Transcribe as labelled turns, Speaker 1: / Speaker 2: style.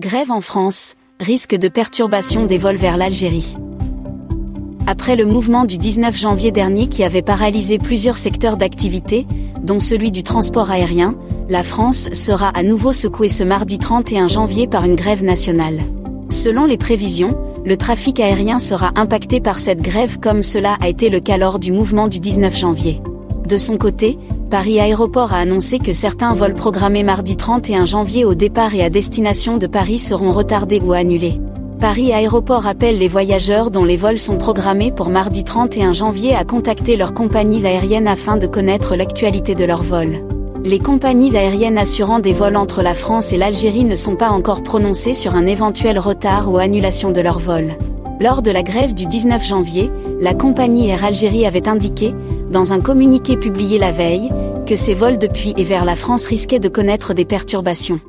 Speaker 1: Grève en France, risque de perturbation des vols vers l'Algérie. Après le mouvement du 19 janvier dernier qui avait paralysé plusieurs secteurs d'activité, dont celui du transport aérien, la France sera à nouveau secouée ce mardi 31 janvier par une grève nationale. Selon les prévisions, le trafic aérien sera impacté par cette grève comme cela a été le cas lors du mouvement du 19 janvier. De son côté, Paris Aéroport a annoncé que certains vols programmés mardi 31 janvier au départ et à destination de Paris seront retardés ou annulés. Paris Aéroport appelle les voyageurs dont les vols sont programmés pour mardi 31 janvier à contacter leurs compagnies aériennes afin de connaître l'actualité de leur vol. Les compagnies aériennes assurant des vols entre la France et l'Algérie ne sont pas encore prononcées sur un éventuel retard ou annulation de leur vol. Lors de la grève du 19 janvier, la compagnie Air Algérie avait indiqué, dans un communiqué publié la veille, que ses vols depuis et vers la France risquaient de connaître des perturbations.